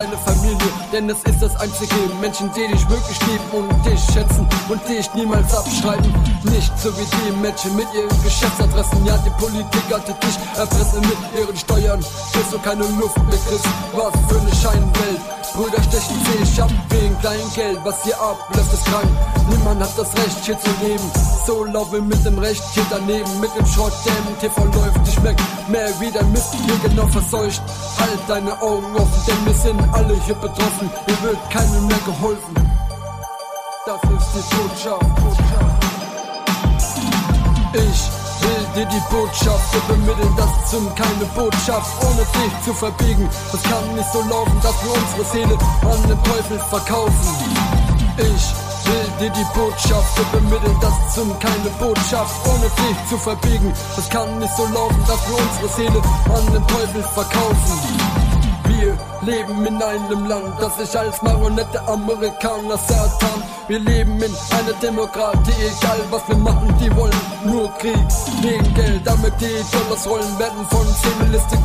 deine Familie, denn es ist das einzige Menschen, die dich wirklich lieben und dich schätzen und dich niemals abschreiben. Nicht so wie die Menschen mit ihren Geschäftsadressen, ja die Politiker, die dich erpressen mit ihren Steuern. Kriegst du keine Luft mehr, Chris, was für eine Scheinwelt. Brüder stechen sich ab wegen klein Geld, was hier abläuft ist krank. Niemand hat das Recht hier zu leben, so laufe mit dem Recht hier daneben, mit dem Schrott, der im TV läuft. Ich merk mehr wie dein Mist hier genau verseucht. Halt deine Augen offen, denn wir sind alle hier betroffen. Hier wird keinem mehr geholfen. Das ist die Botschaft. Ich dir die Botschaft übermitteln, das zum keine Botschaft, ohne dich zu verbiegen. Es kann nicht so laufen, dass wir unsere Seele an den Teufel verkaufen. Ich will dir die Botschaft übermitteln, das zum keine Botschaft, ohne dich zu verbiegen. Es kann nicht so laufen, dass wir unsere Seele an den Teufel verkaufen. Wir leben in einem Land, das sich als Marionette Amerikaner Satan. Wir leben in einer Demokratie, egal was wir machen, die wollen nur Krieg. Wegen Geld, damit die Dollars rollen, werden von Zivilisten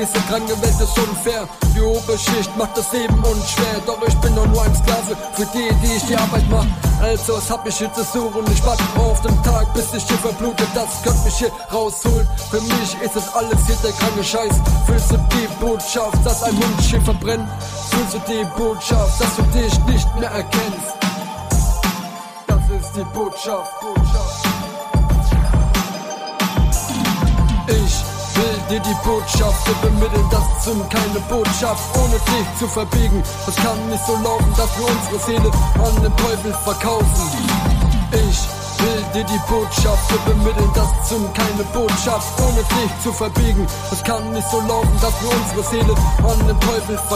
Diese kranke Welt ist unfair. Die Oberschicht macht das Leben unschwer, doch ich bin doch nur ein Sklave für die, die ich die Arbeit mache. Also was hab ich hier zu suchen? Ich warte auf den Tag, bis ich hier verblute, das könnte mich hier rausholen. Für mich ist das alles hier der kranke Scheiß. Fühlst du die Botschaft, dass ein Hund hier verbrennt? Fühlst du die Botschaft, dass du dich nicht mehr erkennst? Das ist die Botschaft, Botschaft. Dir die Botschaft übermitteln, das zum keine Botschaft, ohne dich zu verbiegen. Es kann nicht so laufen, dass wir unsere Seele an den Teufel verkaufen. Ich will dir die Botschaft übermitteln, das zum keine Botschaft, ohne dich zu verbiegen. Es kann nicht so laufen, dass wir unsere Seele an den Teufel verkaufen.